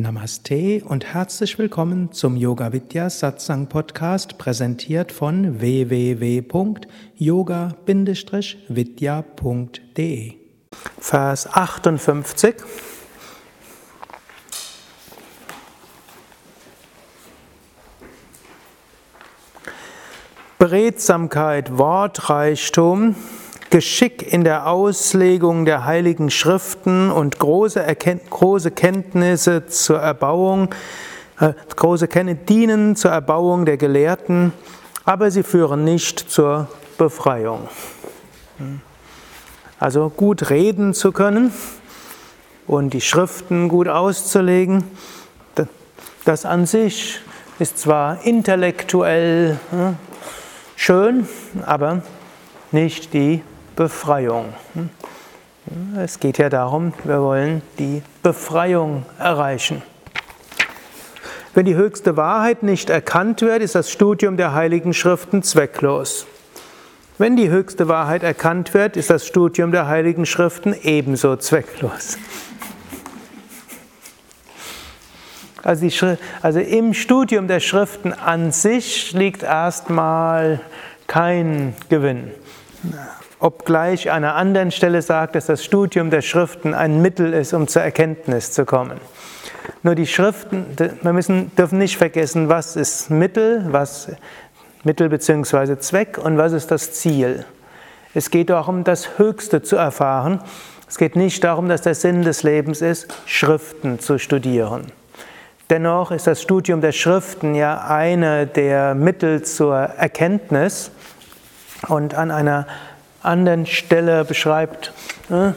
Namaste und herzlich willkommen zum Yoga Vidya Satsang Podcast, präsentiert von www.yoga-vidya.de. Vers 58. Beredsamkeit, Wortreichtum, Geschick in der Auslegung der heiligen Schriften und große, Erkennt große Kenntnisse zur Erbauung, äh, große Kenntnisse dienen zur Erbauung der Gelehrten, aber sie führen nicht zur Befreiung. Also gut reden zu können und die Schriften gut auszulegen, das an sich ist zwar intellektuell schön, aber nicht die Befreiung. Es geht ja darum, wir wollen die Befreiung erreichen. Wenn die höchste Wahrheit nicht erkannt wird, ist das Studium der heiligen Schriften zwecklos. Wenn die höchste Wahrheit erkannt wird, ist das Studium der heiligen Schriften ebenso zwecklos. Also, also im Studium der Schriften an sich liegt erstmal kein Gewinn obgleich an einer anderen Stelle sagt, dass das Studium der Schriften ein Mittel ist, um zur Erkenntnis zu kommen. Nur die Schriften, wir müssen, dürfen nicht vergessen, was ist Mittel, was Mittel bzw. Zweck und was ist das Ziel. Es geht darum, das Höchste zu erfahren. Es geht nicht darum, dass der Sinn des Lebens ist, Schriften zu studieren. Dennoch ist das Studium der Schriften ja eine der Mittel zur Erkenntnis und an einer anderen Stelle beschreibt äh,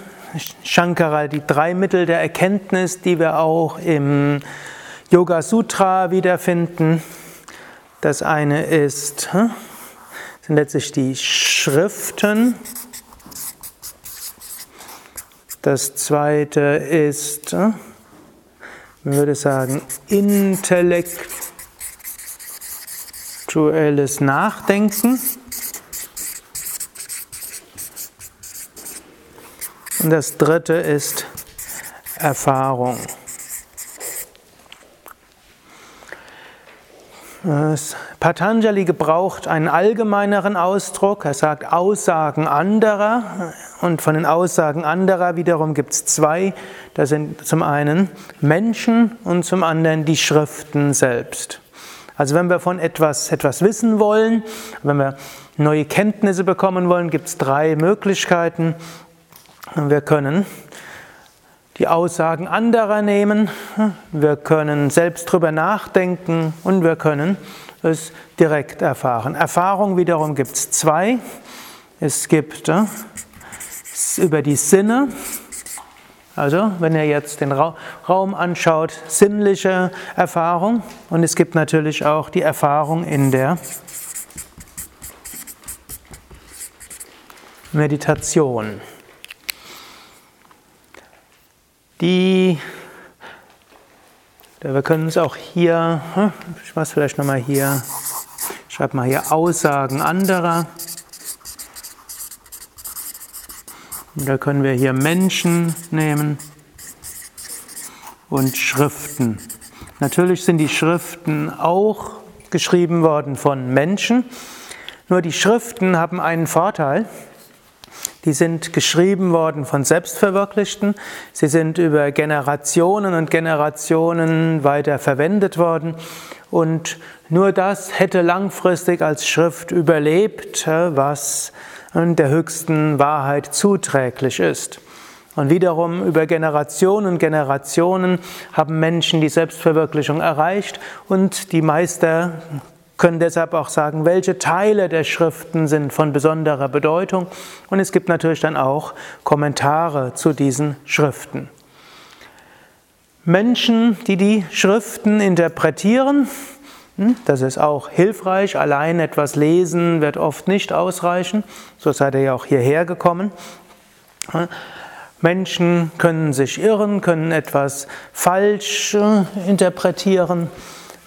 Shankara die drei Mittel der Erkenntnis, die wir auch im Yoga Sutra wiederfinden. Das eine ist, äh, sind letztlich die Schriften. Das zweite ist, äh, man würde sagen, intellektuelles Nachdenken. Und das dritte ist Erfahrung. Patanjali gebraucht einen allgemeineren Ausdruck. Er sagt Aussagen anderer. Und von den Aussagen anderer wiederum gibt es zwei. Das sind zum einen Menschen und zum anderen die Schriften selbst. Also wenn wir von etwas etwas wissen wollen, wenn wir neue Kenntnisse bekommen wollen, gibt es drei Möglichkeiten. Wir können die Aussagen anderer nehmen, wir können selbst drüber nachdenken und wir können es direkt erfahren. Erfahrung wiederum gibt es zwei. Es gibt äh, über die Sinne, also wenn ihr jetzt den Raum anschaut, sinnliche Erfahrung und es gibt natürlich auch die Erfahrung in der Meditation. Die, wir können es auch hier, hm, ich es vielleicht nochmal hier, schreibe mal hier Aussagen anderer. Und da können wir hier Menschen nehmen und Schriften. Natürlich sind die Schriften auch geschrieben worden von Menschen, nur die Schriften haben einen Vorteil. Die sind geschrieben worden von Selbstverwirklichten. Sie sind über Generationen und Generationen weiter verwendet worden. Und nur das hätte langfristig als Schrift überlebt, was der höchsten Wahrheit zuträglich ist. Und wiederum über Generationen und Generationen haben Menschen die Selbstverwirklichung erreicht und die Meister können deshalb auch sagen, welche Teile der Schriften sind von besonderer Bedeutung. Und es gibt natürlich dann auch Kommentare zu diesen Schriften. Menschen, die die Schriften interpretieren, hm, das ist auch hilfreich. Allein etwas lesen wird oft nicht ausreichen. So seid ihr ja auch hierher gekommen. Menschen können sich irren, können etwas falsch äh, interpretieren.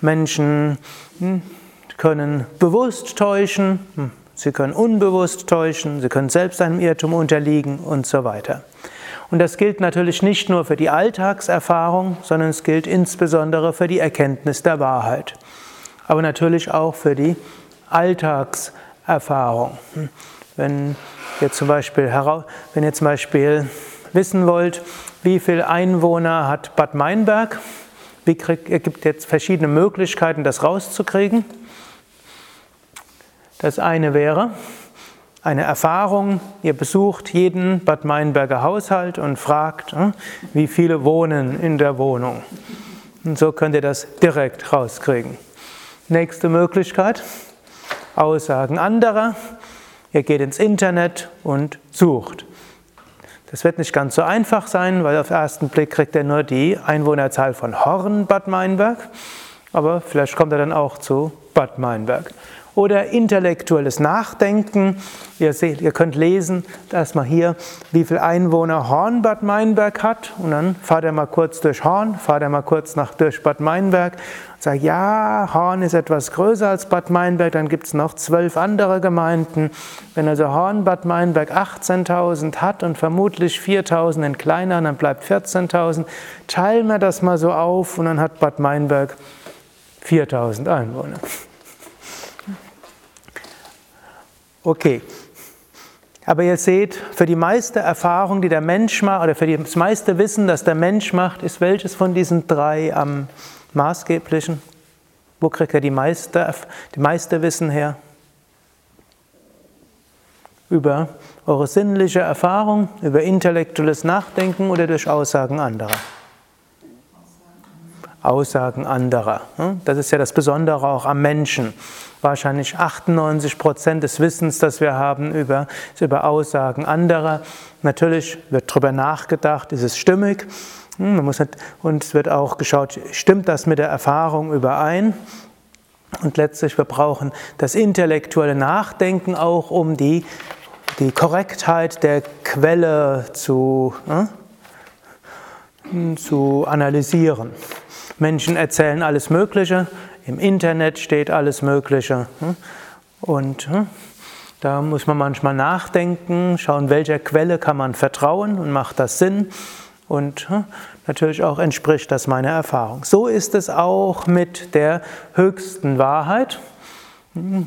Menschen hm, können bewusst täuschen, hm, sie können unbewusst täuschen, sie können selbst einem Irrtum unterliegen und so weiter. Und das gilt natürlich nicht nur für die Alltagserfahrung, sondern es gilt insbesondere für die Erkenntnis der Wahrheit. Aber natürlich auch für die Alltagserfahrung. Wenn ihr zum Beispiel, wenn ihr zum Beispiel wissen wollt, wie viele Einwohner hat Bad Meinberg, wie krieg, es gibt jetzt verschiedene Möglichkeiten, das rauszukriegen. Das eine wäre eine Erfahrung, ihr besucht jeden Bad Meinberger Haushalt und fragt, hm, wie viele wohnen in der Wohnung. Und so könnt ihr das direkt rauskriegen. Nächste Möglichkeit, Aussagen anderer. Ihr geht ins Internet und sucht. Das wird nicht ganz so einfach sein, weil auf den ersten Blick kriegt er nur die Einwohnerzahl von Horn Bad Meinberg, aber vielleicht kommt er dann auch zu Bad Meinberg oder intellektuelles Nachdenken. Ihr, seht, ihr könnt lesen, erstmal hier, wie viele Einwohner Hornbad Meinberg hat und dann fahrt ihr mal kurz durch Horn, fahrt ihr mal kurz nach, durch Bad Meinberg und sagt, ja, Horn ist etwas größer als Bad Meinberg, dann gibt es noch zwölf andere Gemeinden. Wenn also Horn Bad Meinberg 18.000 hat und vermutlich 4.000 in kleineren, dann bleibt 14.000. Teilen wir das mal so auf und dann hat Bad Meinberg 4.000 Einwohner. Okay. Aber ihr seht, für die meiste Erfahrung, die der Mensch macht, oder für das meiste Wissen, das der Mensch macht, ist welches von diesen drei am maßgeblichen? Wo kriegt er die meiste, die meiste Wissen her? Über eure sinnliche Erfahrung, über intellektuelles Nachdenken oder durch Aussagen anderer? Aussagen anderer. Hm? Das ist ja das Besondere auch am Menschen wahrscheinlich 98 Prozent des Wissens, das wir haben, über, über Aussagen anderer. Natürlich wird darüber nachgedacht, ist es stimmig? Hm, man muss nicht, und es wird auch geschaut, stimmt das mit der Erfahrung überein? Und letztlich, wir brauchen das intellektuelle Nachdenken auch, um die, die Korrektheit der Quelle zu, äh, zu analysieren. Menschen erzählen alles Mögliche, im Internet steht alles Mögliche. Hm? Und hm, da muss man manchmal nachdenken, schauen, welcher Quelle kann man vertrauen und macht das Sinn. Und hm, natürlich auch entspricht das meiner Erfahrung. So ist es auch mit der höchsten Wahrheit.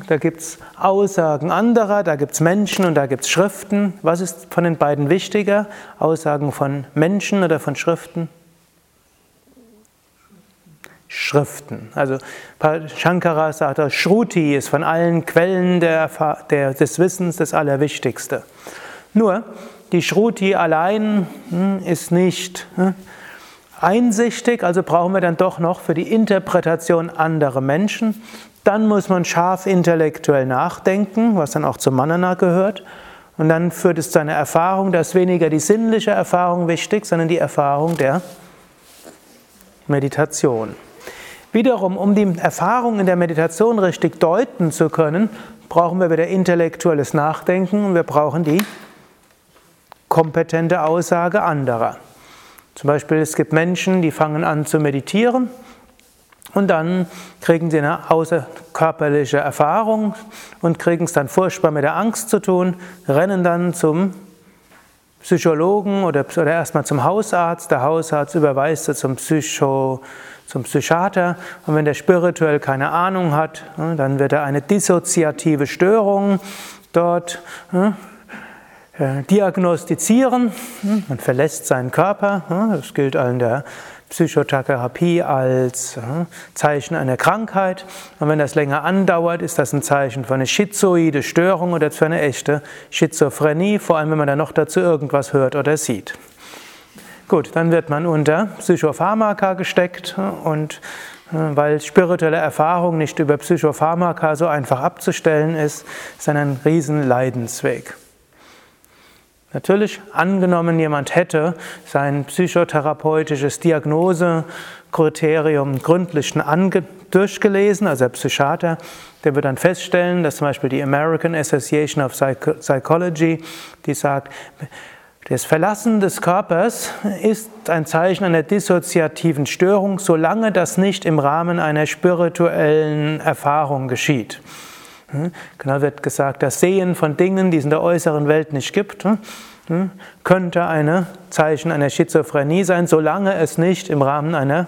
Da gibt es Aussagen anderer, da gibt es Menschen und da gibt es Schriften. Was ist von den beiden wichtiger? Aussagen von Menschen oder von Schriften? Schriften. Also Shankara sagt, Shruti ist von allen Quellen der, der, des Wissens das Allerwichtigste. Nur, die Shruti allein hm, ist nicht hm, einsichtig, also brauchen wir dann doch noch für die Interpretation andere Menschen. Dann muss man scharf intellektuell nachdenken, was dann auch zum Manana gehört. Und dann führt es zu einer Erfahrung, da ist weniger die sinnliche Erfahrung wichtig, sondern die Erfahrung der Meditation. Wiederum, um die Erfahrung in der Meditation richtig deuten zu können, brauchen wir wieder intellektuelles Nachdenken und wir brauchen die kompetente Aussage anderer. Zum Beispiel, es gibt Menschen, die fangen an zu meditieren und dann kriegen sie eine außerkörperliche Erfahrung und kriegen es dann furchtbar mit der Angst zu tun, rennen dann zum Psychologen oder, oder erstmal zum Hausarzt. Der Hausarzt überweist sie zum Psycho zum Psychiater und wenn der spirituell keine Ahnung hat, dann wird er eine dissoziative Störung dort äh, diagnostizieren. Man verlässt seinen Körper. Das gilt in der Psychotherapie als Zeichen einer Krankheit. Und wenn das länger andauert, ist das ein Zeichen für eine schizoide Störung oder für eine echte Schizophrenie, vor allem wenn man dann noch dazu irgendwas hört oder sieht. Gut, dann wird man unter Psychopharmaka gesteckt und äh, weil spirituelle Erfahrung nicht über Psychopharmaka so einfach abzustellen ist, ist ein riesen Leidensweg. Natürlich, angenommen jemand hätte sein psychotherapeutisches Diagnosekriterium gründlich durchgelesen, also der Psychiater, der wird dann feststellen, dass zum Beispiel die American Association of Psychology, die sagt, das Verlassen des Körpers ist ein Zeichen einer dissoziativen Störung, solange das nicht im Rahmen einer spirituellen Erfahrung geschieht. Hm? Genau wird gesagt, das Sehen von Dingen, die es in der äußeren Welt nicht gibt. Hm? hm, könnte ein Zeichen einer Schizophrenie sein, solange es nicht im Rahmen einer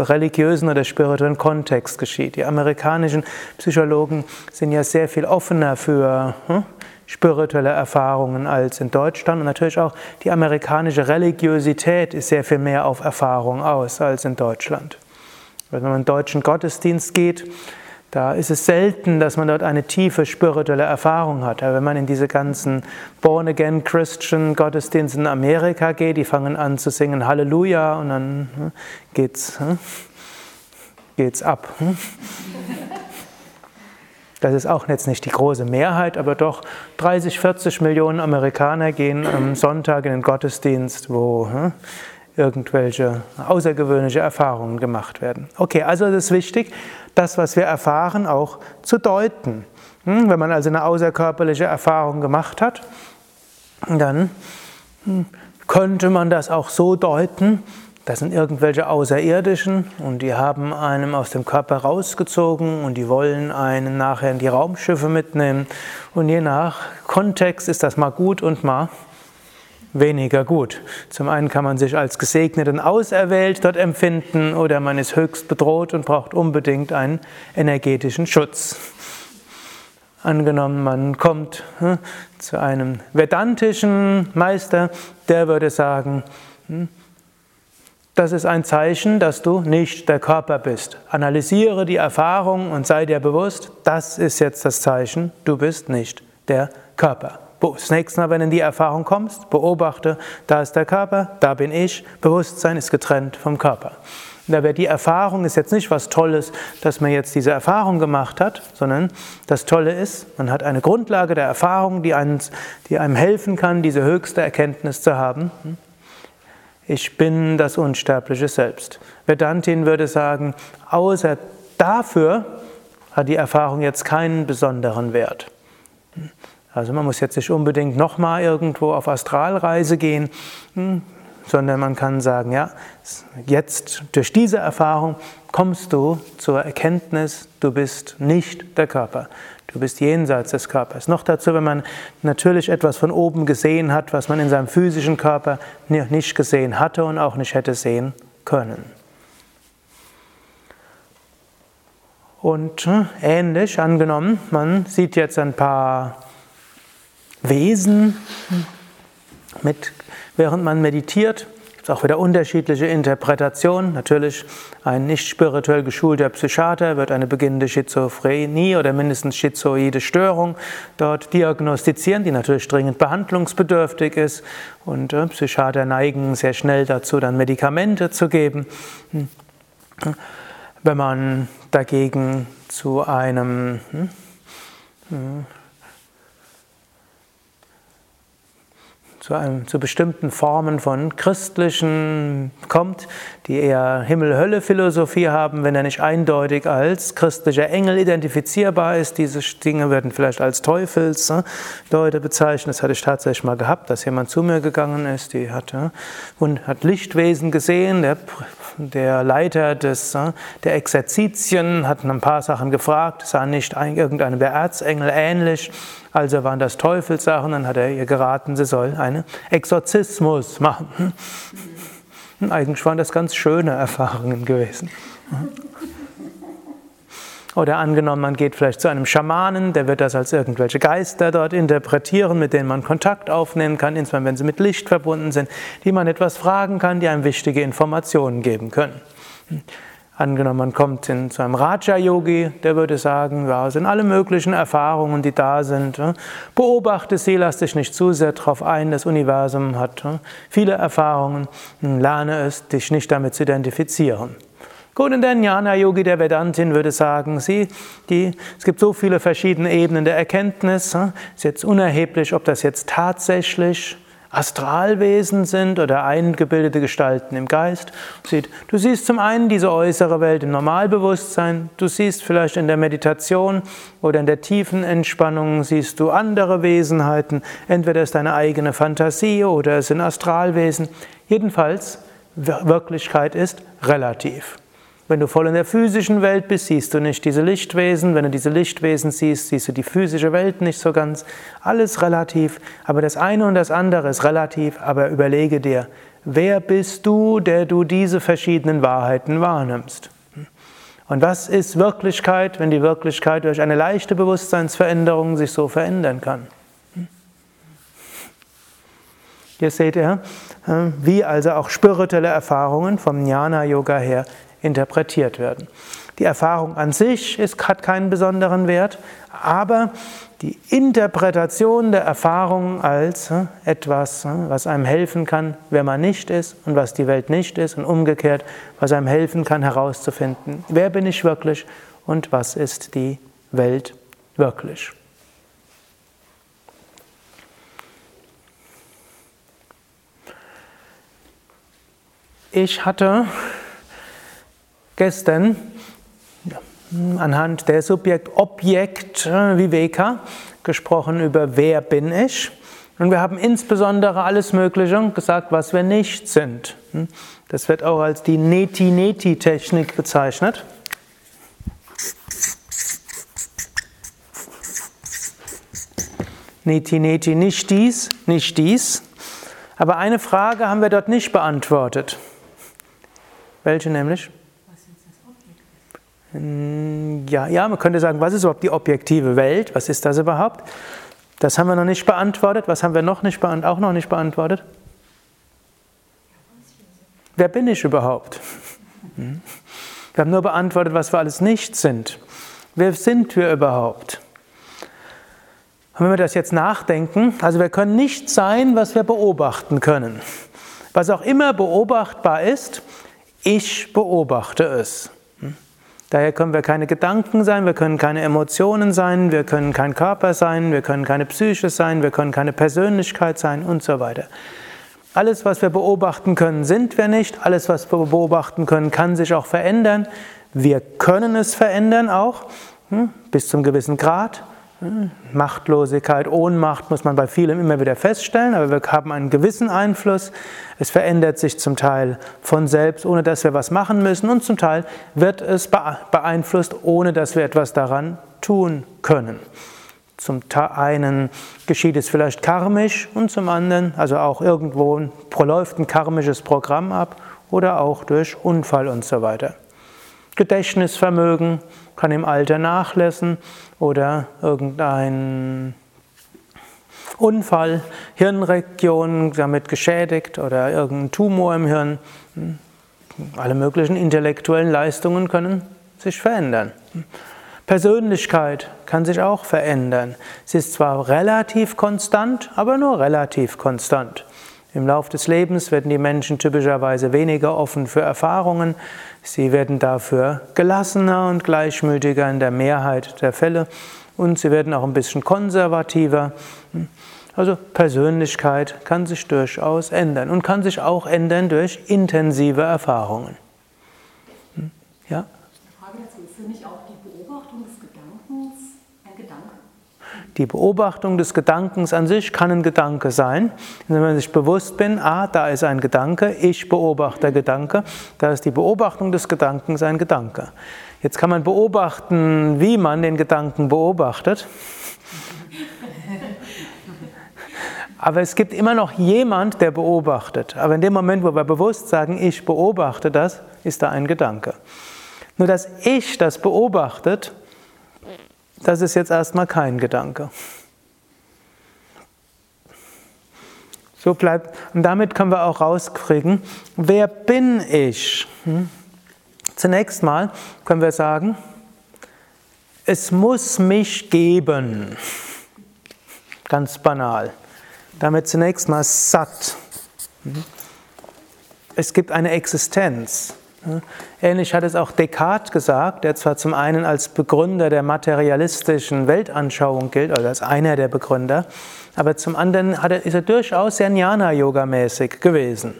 religiösen oder spirituellen Kontext geschieht. Die amerikanischen Psychologen sind ja sehr viel offener für spirituelle Erfahrungen als in Deutschland und natürlich auch die amerikanische Religiosität ist sehr viel mehr auf Erfahrung aus als in Deutschland. Wenn man in den deutschen Gottesdienst geht, da ist es selten, dass man dort eine tiefe spirituelle Erfahrung hat. Aber wenn man in diese ganzen Born-again Christian Gottesdienste in Amerika geht, die fangen an zu singen Halleluja und dann hm, geht's, hm, geht's ab. Hm. Das ist auch jetzt nicht die große Mehrheit, aber doch 30, 40 Millionen Amerikaner gehen am Sonntag in den Gottesdienst, wo irgendwelche außergewöhnliche Erfahrungen gemacht werden. Okay, also es ist wichtig, das, was wir erfahren, auch zu deuten. Hm, wenn man also eine außerkörperliche Erfahrung gemacht hat, dann hm, könnte man das auch so deuten, das sind irgendwelche Außerirdischen und die haben einem aus dem Körper rausgezogen und die wollen einen nachher in die Raumschiffe mitnehmen. Und je nach Kontext ist das mal gut und mal weniger gut. Zum einen kann man sich als gesegnet und auserwählt dort empfinden oder man ist höchst bedroht und braucht unbedingt einen energetischen Schutz. Angenommen, man kommt hm, zu einem vedantischen Meister, der würde sagen, hm, das ist ein Zeichen, dass du nicht der Körper bist. Analysiere die Erfahrung und sei dir bewusst, das ist jetzt das Zeichen, du bist nicht der Körper. Das nächste Mal, wenn du in die Erfahrung kommst, beobachte, da ist der Körper, da bin ich. Bewusstsein ist getrennt vom Körper. Da wäre die Erfahrung ist jetzt nicht was Tolles, dass man jetzt diese Erfahrung gemacht hat, sondern das Tolle ist, man hat eine Grundlage der Erfahrung, die, einen, die einem helfen kann, diese höchste Erkenntnis zu haben. Ich bin das unsterbliche Selbst. Vedantin würde sagen, außer dafür hat die Erfahrung jetzt keinen besonderen Wert. Also man muss jetzt nicht unbedingt nochmal irgendwo auf Astralreise gehen, hm, sondern man kann sagen, ja, jetzt durch diese Erfahrung kommst du zur Erkenntnis, du bist nicht der Körper. Du bist jenseits des Körpers. Noch dazu, wenn man natürlich etwas von oben gesehen hat, was man in seinem physischen Körper nicht gesehen hatte und auch nicht hätte sehen können. Und hm, ähnlich angenommen, man sieht jetzt ein paar Wesen, mit, während man meditiert. Gibt es auch wieder unterschiedliche Interpretationen. Natürlich, ein nicht spirituell geschulter Psychiater wird eine beginnende Schizophrenie oder mindestens schizoide Störung dort diagnostizieren, die natürlich dringend behandlungsbedürftig ist. Und äh, Psychiater neigen sehr schnell dazu, dann Medikamente zu geben. Wenn man dagegen zu einem hm, hm, zu, einem, zu bestimmten Formen von christlichen kommt, die eher Himmel-Hölle-Philosophie haben, wenn er nicht eindeutig als christlicher Engel identifizierbar ist. Diese Dinge werden vielleicht als Teufelsleute bezeichnet. Das hatte ich tatsächlich mal gehabt, dass jemand zu mir gegangen ist, die hatte, und hat Lichtwesen gesehen. Der, der Leiter des, der Exerzitien hat ein paar Sachen gefragt, sah nicht irgendeinem der Erzengel ähnlich. Also waren das Teufelssachen, dann hat er ihr geraten, sie soll einen Exorzismus machen. Und eigentlich waren das ganz schöne Erfahrungen gewesen. Oder angenommen, man geht vielleicht zu einem Schamanen, der wird das als irgendwelche Geister dort interpretieren, mit denen man Kontakt aufnehmen kann, insbesondere wenn sie mit Licht verbunden sind, die man etwas fragen kann, die einem wichtige Informationen geben können. Angenommen, man kommt in, zu einem Raja-Yogi, der würde sagen, ja, es sind alle möglichen Erfahrungen, die da sind. Beobachte sie, lass dich nicht zu sehr darauf ein, das Universum hat viele Erfahrungen, lerne es, dich nicht damit zu identifizieren. Gut, und der Jnana-Yogi, der Vedantin, würde sagen, sie, die, es gibt so viele verschiedene Ebenen der Erkenntnis, es ist jetzt unerheblich, ob das jetzt tatsächlich Astralwesen sind oder eingebildete Gestalten im Geist. Du siehst zum einen diese äußere Welt im Normalbewusstsein, du siehst vielleicht in der Meditation oder in der tiefen Entspannung siehst du andere Wesenheiten, entweder ist deine eigene Fantasie oder es sind Astralwesen. Jedenfalls, Wirklichkeit ist relativ. Wenn du voll in der physischen Welt bist, siehst du nicht diese Lichtwesen. Wenn du diese Lichtwesen siehst, siehst du die physische Welt nicht so ganz. Alles relativ, aber das eine und das andere ist relativ. Aber überlege dir, wer bist du, der du diese verschiedenen Wahrheiten wahrnimmst? Und was ist Wirklichkeit, wenn die Wirklichkeit durch eine leichte Bewusstseinsveränderung sich so verändern kann? Hier seht ihr, wie also auch spirituelle Erfahrungen vom Jnana-Yoga her interpretiert werden. Die Erfahrung an sich ist, hat keinen besonderen Wert, aber die Interpretation der Erfahrung als äh, etwas, äh, was einem helfen kann, wer man nicht ist und was die Welt nicht ist und umgekehrt, was einem helfen kann herauszufinden, wer bin ich wirklich und was ist die Welt wirklich. Ich hatte gestern anhand der Subjekt-Objekt-Viveka gesprochen über wer bin ich. Und wir haben insbesondere alles Mögliche gesagt, was wir nicht sind. Das wird auch als die Neti-Neti-Technik bezeichnet. Neti-Neti, nicht dies, nicht dies. Aber eine Frage haben wir dort nicht beantwortet. Welche nämlich? Ja, ja, man könnte sagen, was ist überhaupt die objektive Welt? Was ist das überhaupt? Das haben wir noch nicht beantwortet. Was haben wir noch nicht auch noch nicht beantwortet? Wer bin ich überhaupt? Hm. Wir haben nur beantwortet, was wir alles nicht sind. Wer sind wir überhaupt? Und wenn wir das jetzt nachdenken, also wir können nicht sein, was wir beobachten können. Was auch immer beobachtbar ist, ich beobachte es. Daher können wir keine Gedanken sein, wir können keine Emotionen sein, wir können kein Körper sein, wir können keine Psyche sein, wir können keine Persönlichkeit sein und so weiter. Alles, was wir beobachten können, sind wir nicht. Alles, was wir beobachten können, kann sich auch verändern. Wir können es verändern auch, hm, bis zum gewissen Grad. Machtlosigkeit, Ohnmacht muss man bei vielem immer wieder feststellen, aber wir haben einen gewissen Einfluss. Es verändert sich zum Teil von selbst, ohne dass wir was machen müssen, und zum Teil wird es beeinflusst, ohne dass wir etwas daran tun können. Zum einen geschieht es vielleicht karmisch und zum anderen, also auch irgendwo läuft ein karmisches Programm ab oder auch durch Unfall und so weiter. Gedächtnisvermögen kann im Alter nachlassen oder irgendein Unfall, Hirnregion damit geschädigt oder irgendein Tumor im Hirn. Alle möglichen intellektuellen Leistungen können sich verändern. Persönlichkeit kann sich auch verändern. Sie ist zwar relativ konstant, aber nur relativ konstant. Im Laufe des Lebens werden die Menschen typischerweise weniger offen für Erfahrungen. Sie werden dafür gelassener und gleichmütiger in der Mehrheit der Fälle und sie werden auch ein bisschen konservativer. Also Persönlichkeit kann sich durchaus ändern und kann sich auch ändern durch intensive Erfahrungen. Ja? Eine Frage dazu, ist für mich auch die Beobachtung des Gedankens ein Gedanke? Die Beobachtung des Gedankens an sich kann ein Gedanke sein. Wenn man sich bewusst bin, ah, da ist ein Gedanke, ich beobachte Gedanke, da ist die Beobachtung des Gedankens ein Gedanke. Jetzt kann man beobachten, wie man den Gedanken beobachtet. Aber es gibt immer noch jemand, der beobachtet. Aber in dem Moment, wo wir bewusst sagen, ich beobachte das, ist da ein Gedanke. Nur dass ich das beobachtet, das ist jetzt erstmal kein Gedanke. So bleibt, und damit können wir auch rauskriegen, wer bin ich? Hm? Zunächst mal können wir sagen, es muss mich geben. Ganz banal. Damit zunächst mal satt. Hm? Es gibt eine Existenz. Ähnlich hat es auch Descartes gesagt, der zwar zum einen als Begründer der materialistischen Weltanschauung gilt, oder als einer der Begründer, aber zum anderen er, ist er durchaus sehr Jnana-Yoga-mäßig gewesen.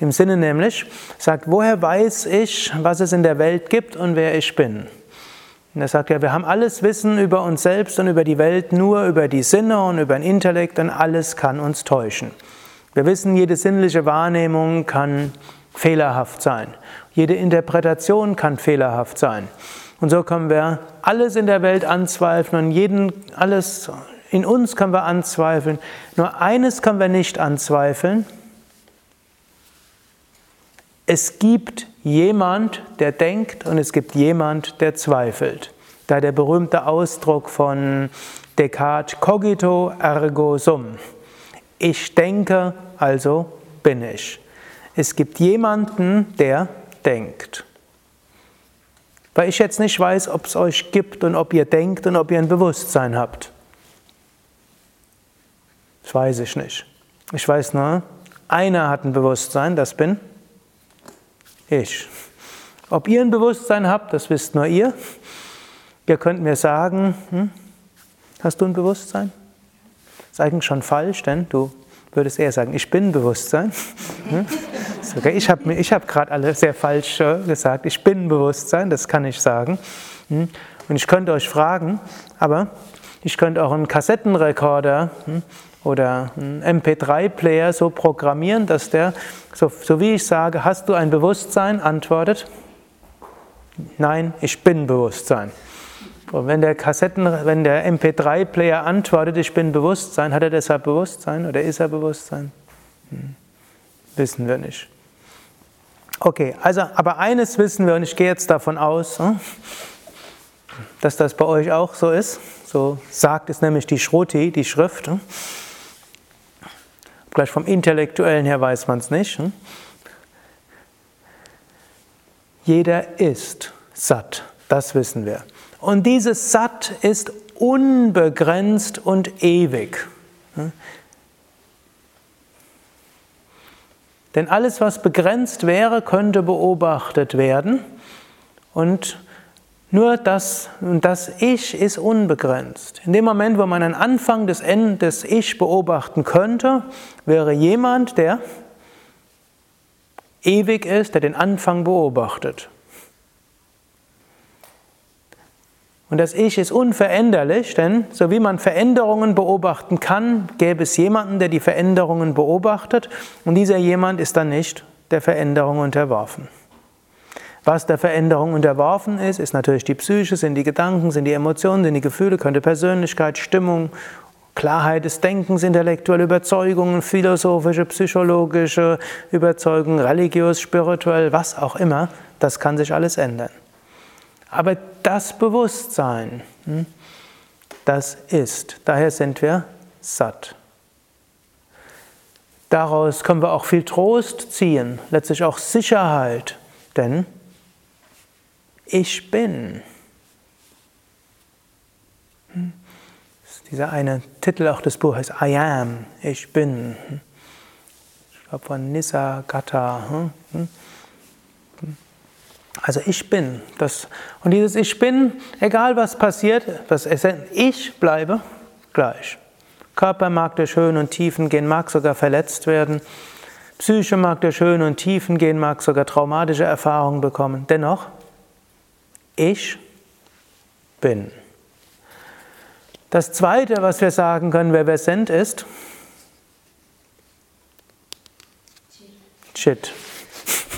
Im Sinne nämlich, sagt, woher weiß ich, was es in der Welt gibt und wer ich bin? Und er sagt ja, wir haben alles Wissen über uns selbst und über die Welt nur über die Sinne und über den Intellekt und alles kann uns täuschen. Wir wissen, jede sinnliche Wahrnehmung kann fehlerhaft sein. Jede Interpretation kann fehlerhaft sein. Und so können wir alles in der Welt anzweifeln und jeden, alles in uns können wir anzweifeln. Nur eines können wir nicht anzweifeln. Es gibt jemand, der denkt und es gibt jemand, der zweifelt. Da der berühmte Ausdruck von Descartes, cogito ergo sum. Ich denke, also bin ich. Es gibt jemanden, der denkt. Weil ich jetzt nicht weiß, ob es euch gibt und ob ihr denkt und ob ihr ein Bewusstsein habt. Das weiß ich nicht. Ich weiß nur, einer hat ein Bewusstsein, das bin ich. Ob ihr ein Bewusstsein habt, das wisst nur ihr. Ihr könnt mir sagen, hm, hast du ein Bewusstsein? Das ist eigentlich schon falsch, denn du würdest eher sagen, ich bin Bewusstsein. Hm? Okay. Ich habe ich hab gerade alle sehr falsch gesagt, ich bin Bewusstsein, das kann ich sagen. Hm? Und ich könnte euch fragen, aber ich könnte auch einen Kassettenrekorder hm, oder einen MP3-Player so programmieren, dass der, so, so wie ich sage, hast du ein Bewusstsein, antwortet, nein, ich bin Bewusstsein. Und wenn der Kassetten, wenn der MP3-Player antwortet, ich bin Bewusstsein, hat er deshalb Bewusstsein oder ist er Bewusstsein? Hm. Wissen wir nicht. Okay, also, aber eines wissen wir und ich gehe jetzt davon aus, hm, dass das bei euch auch so ist. So sagt es nämlich die Shruti, die Schrift. Hm. Gleich vom Intellektuellen her weiß man es nicht. Jeder ist satt, das wissen wir. Und dieses Sat ist unbegrenzt und ewig. Denn alles, was begrenzt wäre, könnte beobachtet werden. Und nur das, das Ich ist unbegrenzt. In dem Moment, wo man einen Anfang des Ende des Ich beobachten könnte, wäre jemand, der ewig ist, der den Anfang beobachtet. Und das Ich ist unveränderlich, denn so wie man Veränderungen beobachten kann, gäbe es jemanden, der die Veränderungen beobachtet und dieser jemand ist dann nicht der Veränderung unterworfen. Was der Veränderung unterworfen ist, ist natürlich die Psyche, sind die Gedanken, sind die Emotionen, sind die Gefühle, könnte Persönlichkeit, Stimmung, Klarheit des Denkens, intellektuelle Überzeugungen, philosophische, psychologische Überzeugungen, religiös, spirituell, was auch immer, das kann sich alles ändern. Aber das Bewusstsein, hm, das ist. Daher sind wir satt. Daraus können wir auch viel Trost ziehen, letztlich auch Sicherheit, denn ich bin. Hm, dieser eine Titel auch des Buches, I am, ich bin. Hm, ich glaube von Nissa Gata. Also ich bin. Das, und dieses Ich bin, egal was passiert, was ich bleibe gleich. Körper mag durch Höhen und Tiefen gehen, mag sogar verletzt werden. Psyche mag durch Höhen und Tiefen gehen, mag sogar traumatische Erfahrungen bekommen. Dennoch, ich bin. Das Zweite, was wir sagen können, wer wir sind, ist Shit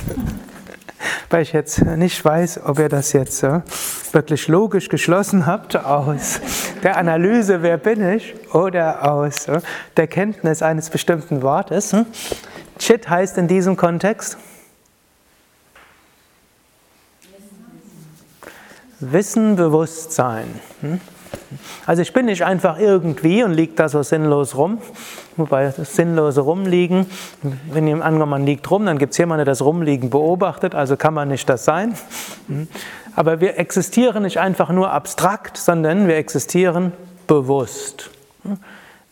weil ich jetzt nicht weiß, ob ihr das jetzt wirklich logisch geschlossen habt aus der Analyse, wer bin ich, oder aus der Kenntnis eines bestimmten Wortes. Hm? Chit heißt in diesem Kontext Wissen, Bewusstsein. Also ich bin nicht einfach irgendwie und liege da so sinnlos rum, wobei das sinnlose Rumliegen, wenn jemand angenommen, man liegt rum, dann gibt es jemanden, der das Rumliegen beobachtet, also kann man nicht das sein. Aber wir existieren nicht einfach nur abstrakt, sondern wir existieren bewusst.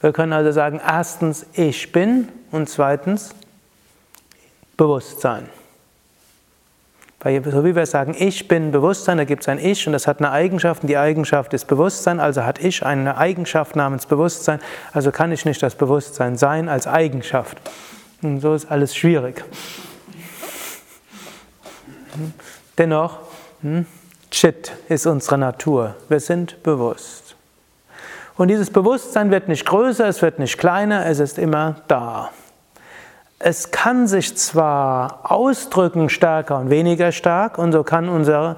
Wir können also sagen, erstens, ich bin und zweitens, Bewusstsein. Weil so wie wir sagen, ich bin Bewusstsein, da gibt es ein Ich und das hat eine Eigenschaft und die Eigenschaft ist Bewusstsein, also hat Ich eine Eigenschaft namens Bewusstsein, also kann ich nicht das Bewusstsein sein als Eigenschaft. Und so ist alles schwierig. Dennoch, hm, Chit ist unsere Natur. Wir sind bewusst. Und dieses Bewusstsein wird nicht größer, es wird nicht kleiner, es ist immer da. Es kann sich zwar ausdrücken stärker und weniger stark und so kann unsere,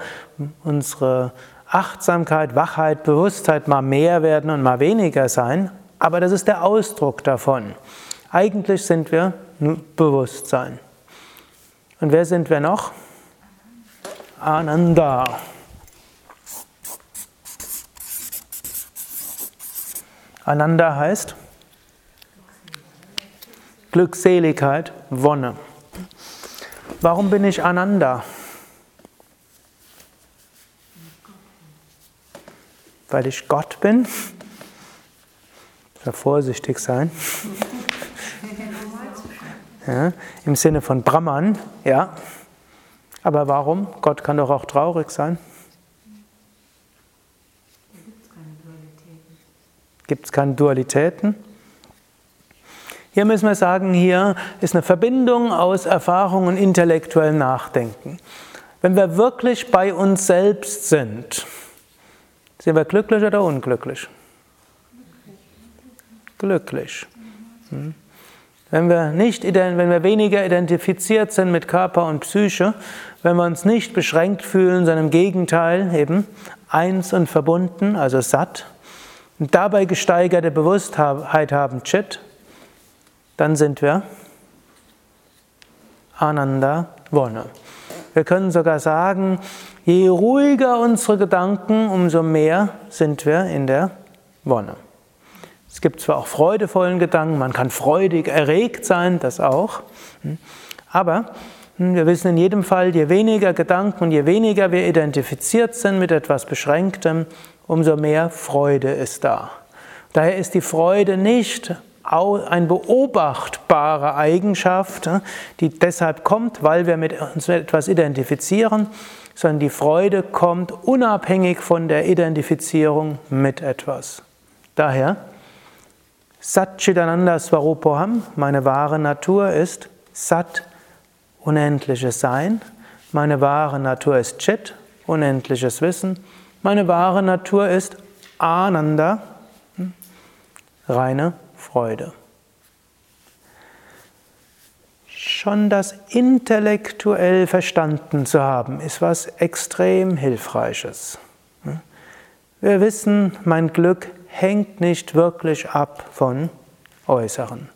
unsere Achtsamkeit, Wachheit, Bewusstheit mal mehr werden und mal weniger sein, aber das ist der Ausdruck davon. Eigentlich sind wir Bewusstsein. Und wer sind wir noch? Ananda. Ananda heißt Glückseligkeit, Wonne. Warum bin ich Ananda? Weil ich Gott bin? Sehr vorsichtig sein. Ja, Im Sinne von Brahman, ja. Aber warum? Gott kann doch auch traurig sein. Gibt es keine Dualitäten? Hier müssen wir sagen, hier ist eine Verbindung aus Erfahrung und intellektuellem Nachdenken. Wenn wir wirklich bei uns selbst sind, sind wir glücklich oder unglücklich? Glücklich. Hm. Wenn wir, nicht, wenn wir weniger identifiziert sind mit Körper und Psyche, wenn wir uns nicht beschränkt fühlen, sondern im Gegenteil eben eins und verbunden, also satt, und dabei gesteigerte Bewusstheit haben, Chit, dann sind wir Ananda Wonne. Wir können sogar sagen, je ruhiger unsere Gedanken, umso mehr sind wir in der Wonne. Es gibt zwar auch freudevollen Gedanken, man kann freudig erregt sein, das auch, aber wir wissen in jedem Fall, je weniger Gedanken und je weniger wir identifiziert sind mit etwas Beschränktem, umso mehr Freude ist da. Daher ist die Freude nicht eine beobachtbare Eigenschaft, die deshalb kommt, weil wir mit uns mit etwas identifizieren, sondern die Freude kommt unabhängig von der Identifizierung mit etwas. Daher, Satchitananda Swarupoham, meine wahre Natur ist Sat, unendliches Sein, meine wahre Natur ist Chit, unendliches Wissen, meine wahre Natur ist Ananda, hm, reine Freude. Schon das intellektuell verstanden zu haben, ist was extrem Hilfreiches. Wir wissen, mein Glück hängt nicht wirklich ab von Äußeren.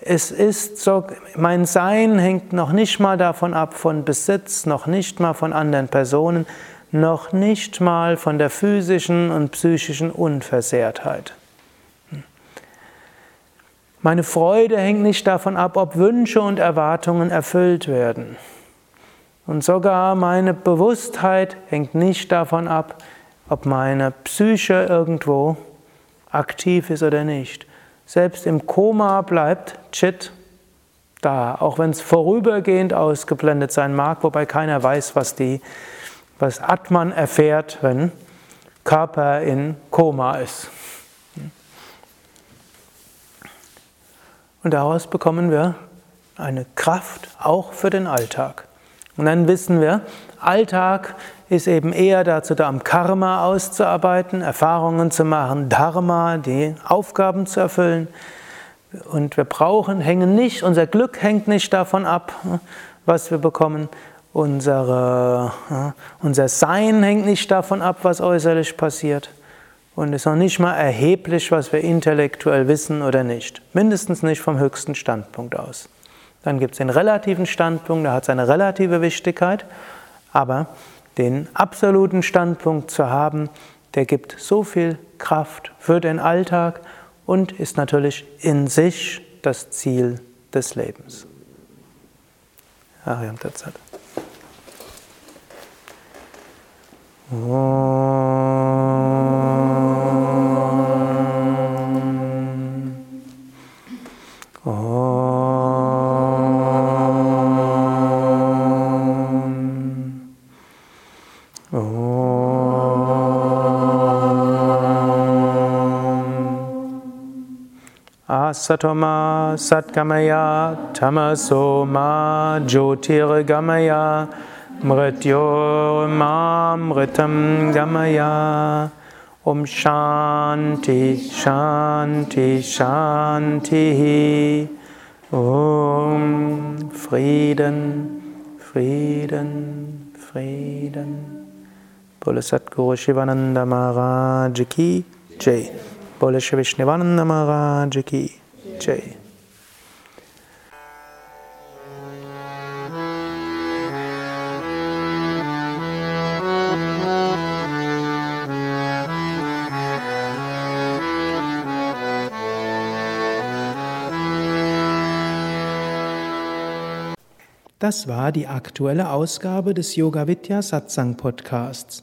Es ist so, mein Sein hängt noch nicht mal davon ab von Besitz, noch nicht mal von anderen Personen, noch nicht mal von der physischen und psychischen Unversehrtheit. Meine Freude hängt nicht davon ab, ob Wünsche und Erwartungen erfüllt werden. Und sogar meine Bewusstheit hängt nicht davon ab, ob meine Psyche irgendwo aktiv ist oder nicht. Selbst im Koma bleibt Chit da, auch wenn es vorübergehend ausgeblendet sein mag, wobei keiner weiß, was, die, was Atman erfährt, wenn Körper in Koma ist. Und daraus bekommen wir eine Kraft auch für den Alltag. Und dann wissen wir, Alltag ist eben eher dazu da, um Karma auszuarbeiten, Erfahrungen zu machen, Dharma, die Aufgaben zu erfüllen. Und wir brauchen, hängen nicht, unser Glück hängt nicht davon ab, was wir bekommen. Unsere, unser Sein hängt nicht davon ab, was äußerlich passiert. Und es ist noch nicht mal erheblich, was wir intellektuell wissen oder nicht. Mindestens nicht vom höchsten Standpunkt aus. Dann gibt es den relativen Standpunkt, der hat seine relative Wichtigkeit, aber den absoluten Standpunkt zu haben, der gibt so viel Kraft für den Alltag und ist natürlich in sich das Ziel des Lebens. Ariam Tatsat. Satoma Satgamaya Tamaso Ma Jyotirgamaya Mrityo Ma Mritam Gamaya Om Shanti Shanti Shanti Om Frieden, Frieden, Frieden. Bole Satguru Shivananda Maharaj Ki Jai. Bole Shivishnivananda Maharaj Ki Jai. Das war die aktuelle Ausgabe des Yoga Vidya Satsang Podcasts.